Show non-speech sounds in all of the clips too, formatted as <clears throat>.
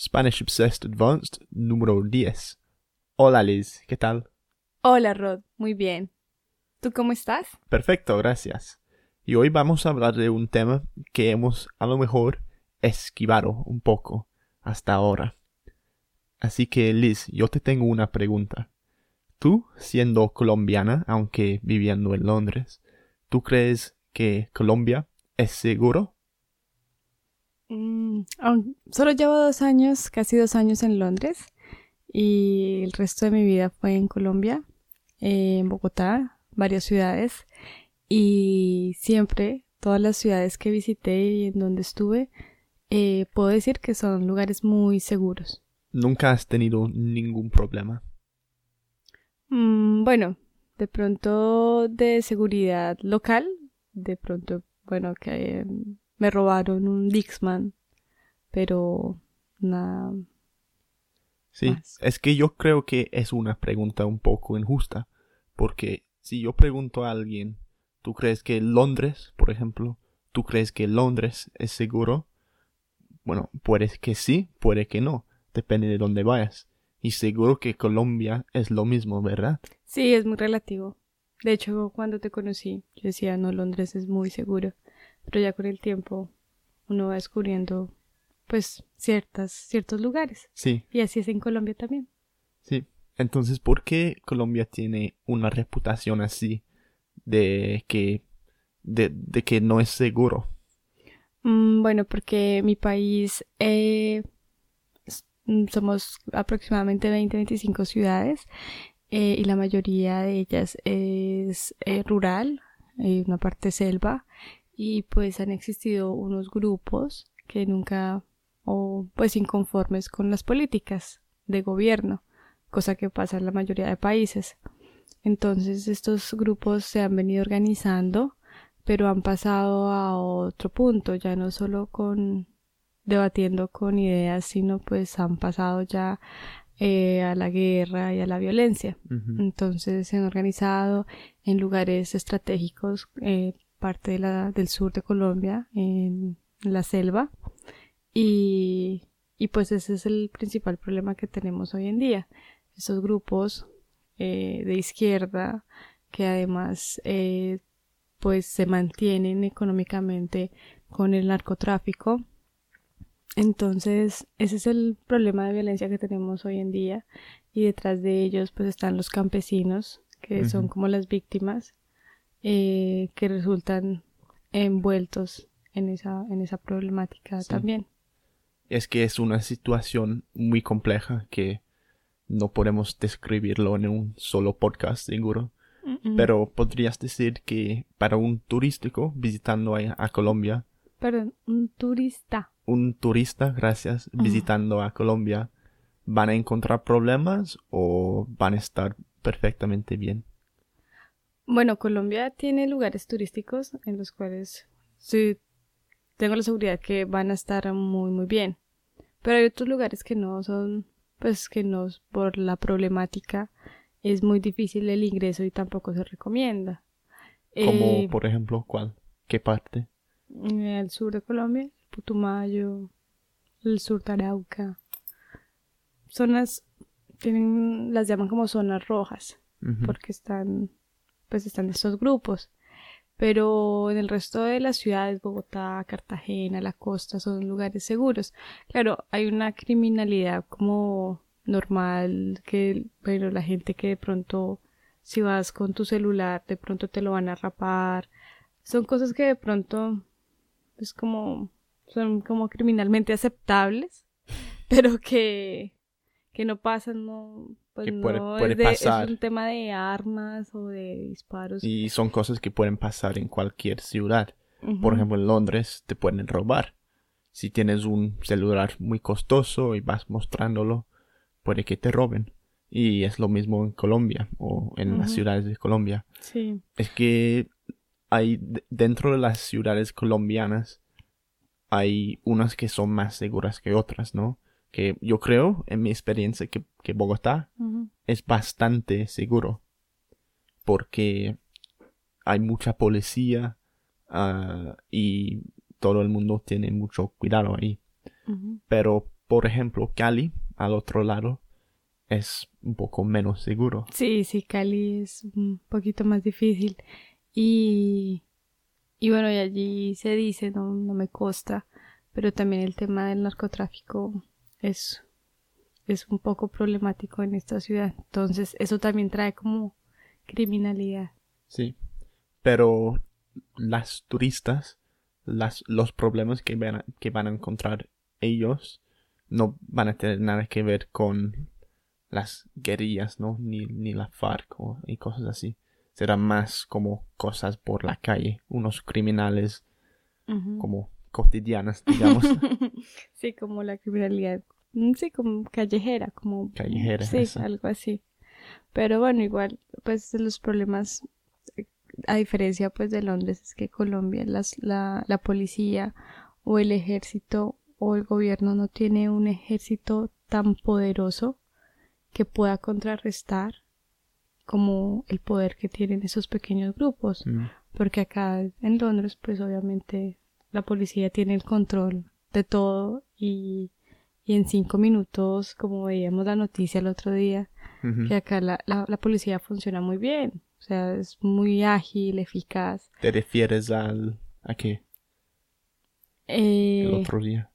Spanish Obsessed Advanced número 10. Hola Liz, ¿qué tal? Hola Rod, muy bien. ¿Tú cómo estás? Perfecto, gracias. Y hoy vamos a hablar de un tema que hemos a lo mejor esquivado un poco hasta ahora. Así que Liz, yo te tengo una pregunta. Tú, siendo colombiana, aunque viviendo en Londres, ¿tú crees que Colombia es seguro? Mm, solo llevo dos años, casi dos años en Londres y el resto de mi vida fue en Colombia, en Bogotá, varias ciudades y siempre todas las ciudades que visité y en donde estuve eh, puedo decir que son lugares muy seguros. ¿Nunca has tenido ningún problema? Mm, bueno, de pronto de seguridad local, de pronto, bueno, que me robaron un Dixman, pero nada. Sí, es que yo creo que es una pregunta un poco injusta, porque si yo pregunto a alguien, ¿tú crees que Londres, por ejemplo, ¿tú crees que Londres es seguro? Bueno, puede que sí, puede que no, depende de dónde vayas. Y seguro que Colombia es lo mismo, ¿verdad? Sí, es muy relativo. De hecho, cuando te conocí, yo decía, no, Londres es muy seguro pero ya con el tiempo uno va descubriendo pues ciertas, ciertos lugares. Sí. Y así es en Colombia también. Sí. Entonces, ¿por qué Colombia tiene una reputación así de que, de, que no es seguro? Mm, bueno, porque mi país eh, mm, somos aproximadamente 20-25 ciudades eh, y la mayoría de ellas es eh, rural, hay una parte selva y pues han existido unos grupos que nunca o pues inconformes con las políticas de gobierno, cosa que pasa en la mayoría de países. Entonces estos grupos se han venido organizando, pero han pasado a otro punto, ya no solo con debatiendo con ideas, sino pues han pasado ya eh, a la guerra y a la violencia. Entonces se han organizado en lugares estratégicos eh, parte de la, del sur de Colombia, en la selva. Y, y pues ese es el principal problema que tenemos hoy en día. Esos grupos eh, de izquierda que además eh, pues se mantienen económicamente con el narcotráfico. Entonces, ese es el problema de violencia que tenemos hoy en día y detrás de ellos pues están los campesinos que son como las víctimas eh, que resultan envueltos en esa, en esa problemática también. Es que es una situación muy compleja que no podemos describirlo en un solo podcast, seguro. Pero podrías decir que para un turístico visitando a, Colombia. Perdón, un turista. Un turista, gracias, visitando a Colombia, ¿van a encontrar problemas o van a estar perfectamente bien? Bueno, Colombia tiene lugares turísticos en los cuales sí tengo la seguridad que van a estar muy muy bien. Pero hay otros lugares que no son, pues que no, por la problemática es muy difícil el ingreso y tampoco se recomienda. Como eh, por ejemplo, ¿cuál? ¿Qué parte? El sur de Colombia, Putumayo, el sur de Arauca. Zonas, tienen, las llaman como zonas rojas, porque están pues están estos grupos. Pero en el resto de las ciudades, Bogotá, Cartagena, la costa, son lugares seguros. Claro, hay una criminalidad como normal, que, bueno, la gente que de pronto, si vas con tu celular, de pronto te lo van a rapar. Son cosas que de pronto es como, son como criminalmente aceptables, <laughs> pero que, que no pasan, no, pues puede, pasar. Es un tema de armas o de disparos. Y son cosas que pueden pasar en cualquier ciudad. Por ejemplo, en Londres te pueden robar. Si tienes un celular muy costoso y vas mostrándolo, puede que te roben. Y es lo mismo en Colombia o en las ciudades de Colombia. Sí. Es que hay dentro de las ciudades colombianas hay unas que son más seguras que otras, ¿no? Que yo creo, en mi experiencia, que, Bogotá es bastante seguro. Porque hay mucha policía ah, y todo el mundo tiene mucho cuidado ahí. Pero por ejemplo, Cali, al otro lado, es un poco menos seguro. Sí, sí, Cali es un poquito más difícil. Y, y bueno, y allí se dice, no, no me consta, pero también el tema del narcotráfico es, es un poco problemático en esta ciudad. Entonces, eso también trae como criminalidad. Sí, pero las turistas, las, los problemas que van, a, que van a encontrar ellos no van a tener nada que ver con las guerrillas, ¿no? Ni, ni la FARC y cosas así. Será más como cosas por la calle, unos criminales como cotidianas, digamos. <laughs> sí, como la criminalidad, mm, sí, como callejera, como... Callejera. Sí, algo así. Pero bueno, igual, pues los problemas, a diferencia pues de Londres, es que Colombia, las, la, la policía o el ejército o el gobierno no tiene un ejército tan poderoso que pueda contrarrestar como el poder que tienen esos pequeños grupos. Mm. Porque acá en Londres, pues obviamente la policía tiene el control de todo y, y en cinco minutos, como veíamos la noticia el otro día, que acá la, la, policía funciona muy bien. O sea, es muy ágil, eficaz. ¿Te refieres al... a qué? el otro día.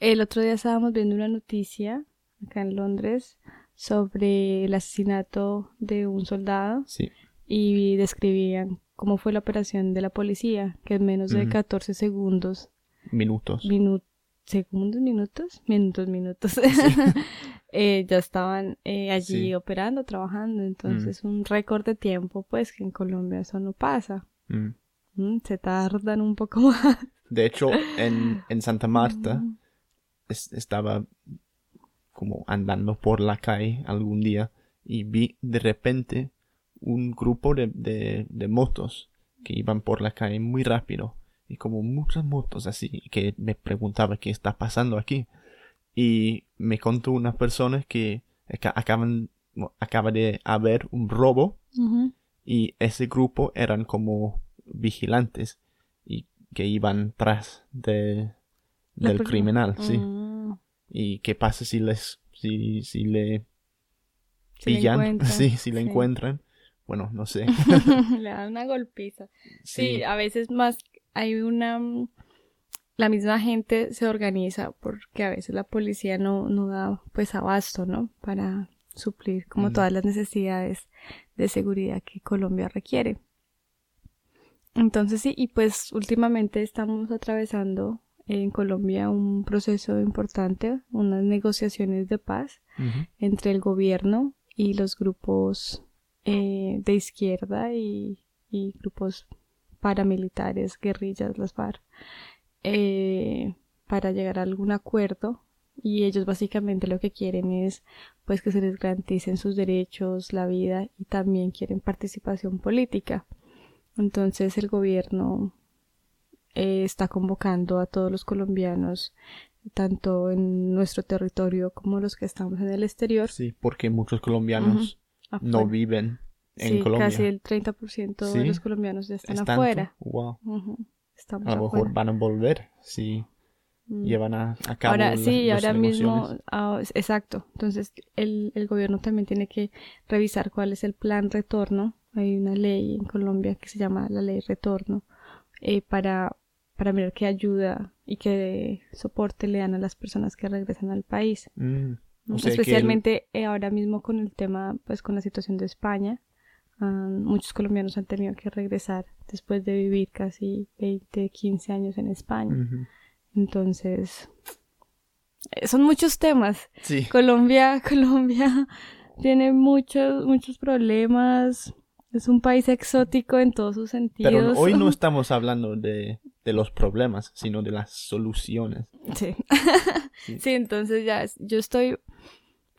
El otro día estábamos viendo una noticia acá en Londres sobre el asesinato de un soldado sí. y describían cómo fue la operación de la policía, que en menos de 14 segundos. Minutos. segundos, minutos, minutos, minutos. <laughs> Eh, ya estaban eh, allí operando, trabajando. Entonces, un récord de tiempo, pues que en Colombia eso no pasa. Mm, se tardan un poco <laughs> más. De hecho, en, en Santa Marta estaba como andando por la calle algún día y vi de repente un grupo de, de, motos que iban por la calle muy rápido y como muchas motos así que me preguntaba qué está pasando aquí y me contó una persona que acaban acaba de haber un robo y ese grupo eran como vigilantes y que iban tras de del criminal sí mm. ¿Y qué pasa si les, si, si le pillan? <laughs> sí, si le encuentran. Bueno, no sé. <laughs> le dan una golpiza. Sí. a veces más hay una la misma gente se organiza porque a veces la policía no, no da pues abasto, ¿no? Para suplir como todas las necesidades de seguridad que Colombia requiere. Entonces sí, y pues últimamente estamos atravesando en Colombia un proceso importante, unas negociaciones de paz entre el gobierno y los grupos eh, de izquierda y, grupos paramilitares, guerrillas, las FARC, eh, para llegar a algún acuerdo y ellos básicamente lo que quieren es pues que se les garanticen sus derechos, la vida y también quieren participación política. Entonces el gobierno eh, está convocando a todos los colombianos, tanto en nuestro territorio como los que estamos en el exterior. Sí, porque muchos colombianos no viven en Colombia. Casi el 30% de los colombianos ya están afuera. Wow. a lo mejor van a volver si mm. llevan a, cabo ahora sí ahora mismo ah, exacto entonces el, el gobierno también tiene que revisar cuál es el plan retorno hay una ley en Colombia que se llama la ley retorno eh, para para mirar qué ayuda y qué soporte le dan a las personas que regresan al país. Mm, Especialmente eh, ahora mismo con el tema, pues con la situación de España, muchos colombianos han tenido que regresar después de vivir casi 20, 15 años en España. Entonces, eh, son muchos temas. Colombia, <laughs> Colombia tiene muchos, muchos problemas. Es un país exótico en todos sus sentidos. Pero hoy no <laughs> estamos hablando de, de los problemas, sino de las soluciones. Sí. <laughs> sí. entonces ya yo estoy,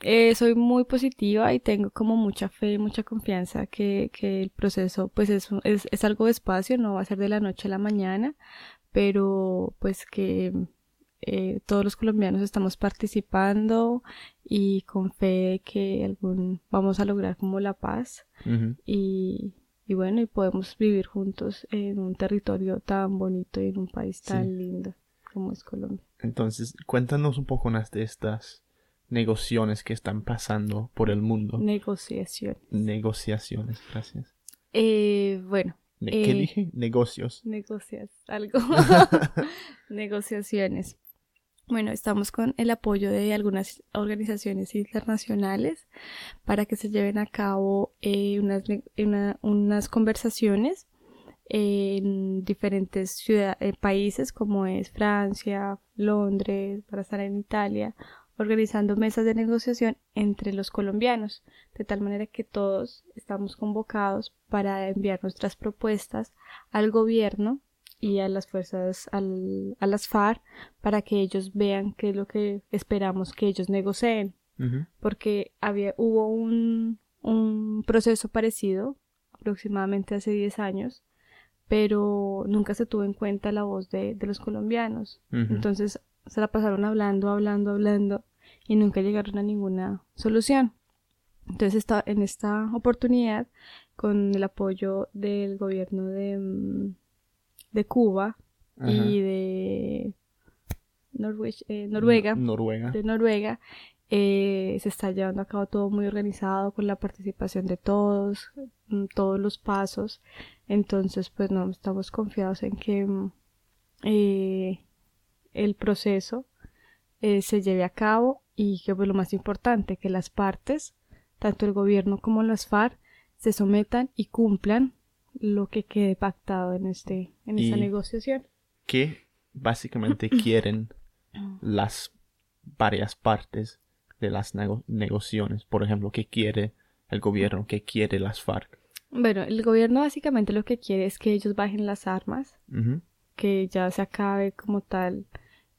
eh, soy muy positiva y tengo como mucha fe, mucha confianza que, que el proceso pues es, es, es algo despacio, no va a ser de la noche a la mañana, pero pues que eh, todos los colombianos estamos participando y con fe de que algún vamos a lograr como la paz y y bueno, y podemos vivir juntos en un territorio tan bonito y en un país tan lindo. como es Colombia. Entonces, cuéntanos un poco más de estas negociaciones que están pasando por el mundo. Negociaciones. Negociaciones, gracias. Eh, bueno. ¿Qué eh, dije? Negocios. Negocias, algo. <laughs> Negociaciones. Bueno, estamos con el apoyo de algunas organizaciones internacionales para que se lleven a cabo eh, unas, unas conversaciones en diferentes ciudades, países como es Francia, Londres, para estar en Italia, organizando mesas de negociación entre los colombianos, de tal manera que todos estamos convocados para enviar nuestras propuestas al gobierno y a las fuerzas, al, a las FARC, para que ellos vean qué es lo que esperamos que ellos negocien. Porque había, hubo un, un proceso parecido aproximadamente hace 10 años, pero nunca se tuvo en cuenta la voz de, de los colombianos. Entonces se la pasaron hablando, hablando, hablando y nunca llegaron a ninguna solución. Entonces está en esta oportunidad con el apoyo del gobierno de, mm, de Cuba y de eh, Noruega, Noruega, de Noruega eh, se está llevando a cabo todo muy organizado con la participación de todos, mm, todos los pasos. Entonces, pues no estamos confiados en que mm, eh, el proceso eh, se lleve a cabo y que pues lo más importante, que las partes, tanto el gobierno como las FARC, se sometan y cumplan lo que quede pactado en este en esa negociación. ¿Qué básicamente <clears throat> quieren las varias partes de las negociaciones? Por ejemplo, ¿qué quiere el gobierno? ¿Qué quiere las FARC? Bueno, el gobierno básicamente lo que quiere es que ellos bajen las armas, que ya se acabe como tal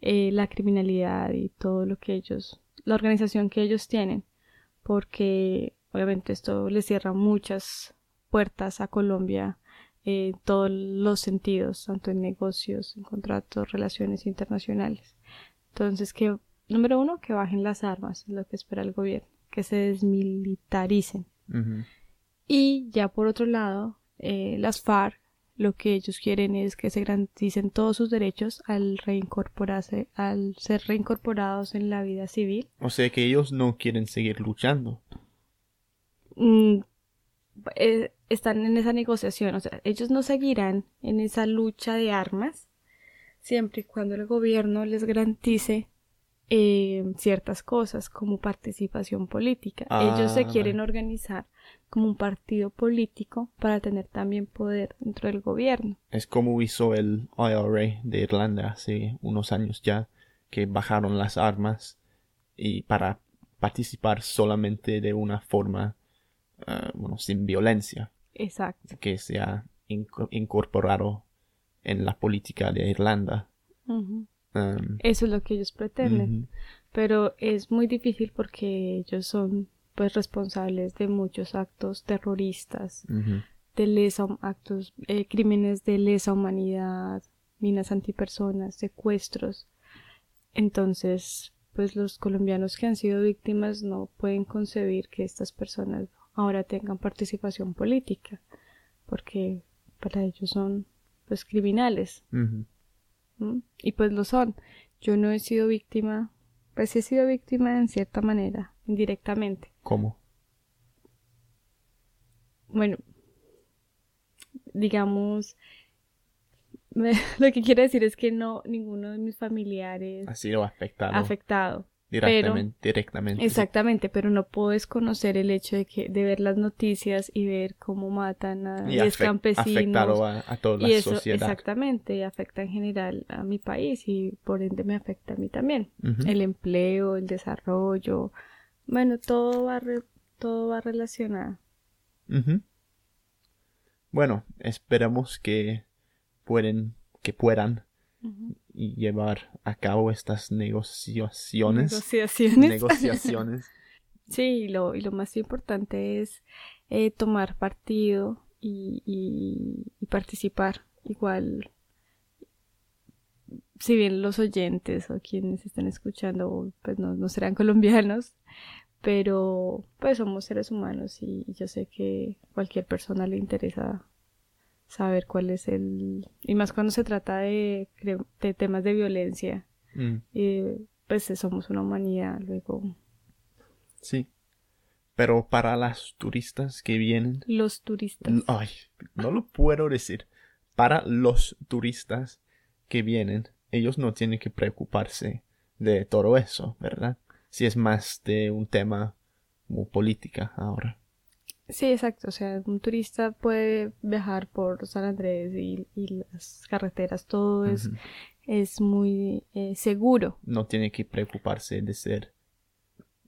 eh, la criminalidad y todo lo que ellos, la organización que ellos tienen, porque obviamente esto le cierra muchas puertas a Colombia en todos los sentidos, tanto en negocios, en contratos, relaciones internacionales. Entonces, que, número uno, que bajen las armas, es lo que espera el gobierno, que se desmilitaricen. Y ya por otro lado, eh, las FARC lo que ellos quieren es que se garanticen todos sus derechos al reincorporarse, al ser reincorporados en la vida civil. O sea que ellos no quieren seguir luchando. Mm, eh, están en esa negociación, o sea, ellos no seguirán en esa lucha de armas siempre y cuando el gobierno les garantice eh, ciertas cosas como participación política. ellos se ah, quieren organizar como un partido político para tener también poder dentro del gobierno. Es como hizo el IRA de Irlanda hace unos años ya, que bajaron las armas y para participar solamente de una forma, ah, bueno, sin violencia. Exacto. Que se ha incorporado en la política de Irlanda. Eso es lo que ellos pretenden. Pero es muy difícil porque ellos son pues responsables de muchos actos terroristas, de lesa actos, eh, crímenes de lesa humanidad, minas antipersonas, secuestros. Entonces, pues los colombianos que han sido víctimas no pueden concebir que estas personas ahora tengan participación política, porque para ellos son pues criminales. Y pues lo son. Yo no he sido víctima, pues he sido víctima en cierta manera, indirectamente. ¿Cómo? Bueno, digamos, <laughs> lo que quiero decir es que no, ninguno de mis familiares ha sido afectado. afectado. Directamente, directamente. Exactamente, pero no puedes conocer el hecho de que de ver las noticias y ver cómo matan a los campesinos a, a toda la y eso, sociedad. Exactamente, afecta en general a mi país y por ende me afecta a mí también. El empleo, el desarrollo, bueno, todo va todo va relacionado. Bueno, esperamos que pueden que puedan y llevar a cabo estas negociaciones. Negociaciones. Negociaciones. <laughs> sí, y lo, y lo más importante es eh, tomar partido y, y, participar. Igual, si bien los oyentes o quienes están escuchando pues no, no serán <laughs> colombianos, pero pues somos seres humanos y yo sé que cualquier persona le interesa saber cuál es el... Y más cuando se trata de, de temas de violencia. Mm. Eh, pues somos una humanidad luego. Sí. Pero para las turistas que vienen... Los turistas. Ay, no lo puedo decir. Para los turistas que vienen, ellos no tienen que preocuparse de todo eso, ¿verdad? Si es más de un tema como política ahora. Sí, exacto. O sea, un turista puede viajar por San Andrés y, las carreteras, todo es, es muy eh, seguro. No tiene que preocuparse de ser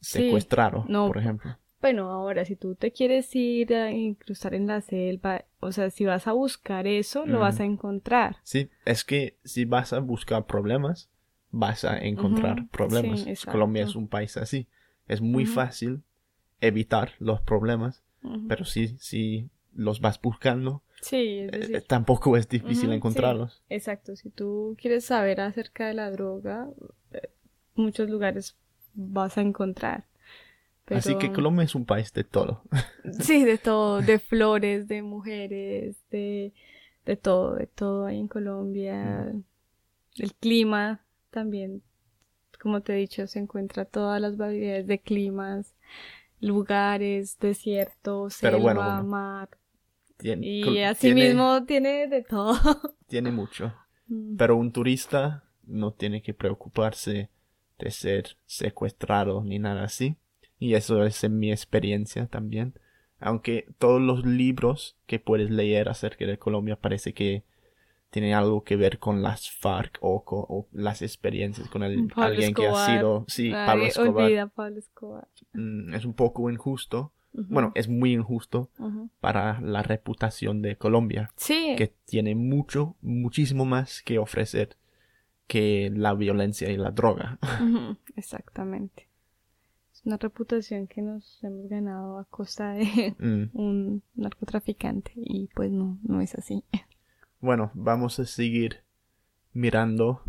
secuestrado, por ejemplo. Bueno, ahora, si tú te quieres ir a cruzar en la selva, o sea, si vas a buscar eso, lo vas a encontrar. Sí, es que si vas a buscar problemas, vas a encontrar problemas. Colombia es un país así. Es muy fácil evitar los problemas pero sí, sí los vas buscando. Sí, eh, tampoco es difícil encontrarlos. exacto, si tú quieres saber acerca de la droga, eh, muchos lugares vas a encontrar. Así que Colombia es un país de todo. <laughs> Sí, de todo, de flores, de mujeres, de, de todo, de todo hay en Colombia. Mm. El clima también, como te he dicho, se encuentra todas las variedades de climas lugares, desiertos, selva, mar. y así mismo tiene de todo. <laughs> Tiene mucho. Mm. Pero un turista no tiene que preocuparse de ser secuestrado ni nada así. Y eso es en mi experiencia también. Aunque todos los libros que puedes leer acerca de Colombia parece que tiene algo que ver con las FARC o, las experiencias con alguien que ha sido... Sí, Pablo Escobar. Mm, es un poco injusto. Bueno, es muy injusto para la reputación de Colombia. Sí. Que tiene mucho, muchísimo más que ofrecer que la violencia y la droga. <laughs> Exactamente. Es una reputación que nos hemos ganado a costa de mm. <laughs> un narcotraficante y pues no, no es así. Bueno, vamos a seguir mirando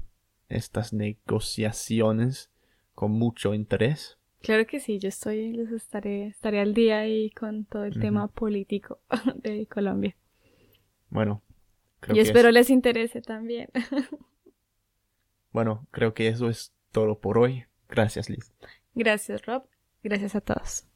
estas negociaciones con mucho interés. Claro que sí, yo estoy, les estaré, estaré al día ahí con todo el tema político <laughs> de Colombia. Bueno, creo y espero les interese también. <laughs> bueno, creo que eso es todo por hoy. Gracias, Liz. Gracias, Rob. Gracias a todos.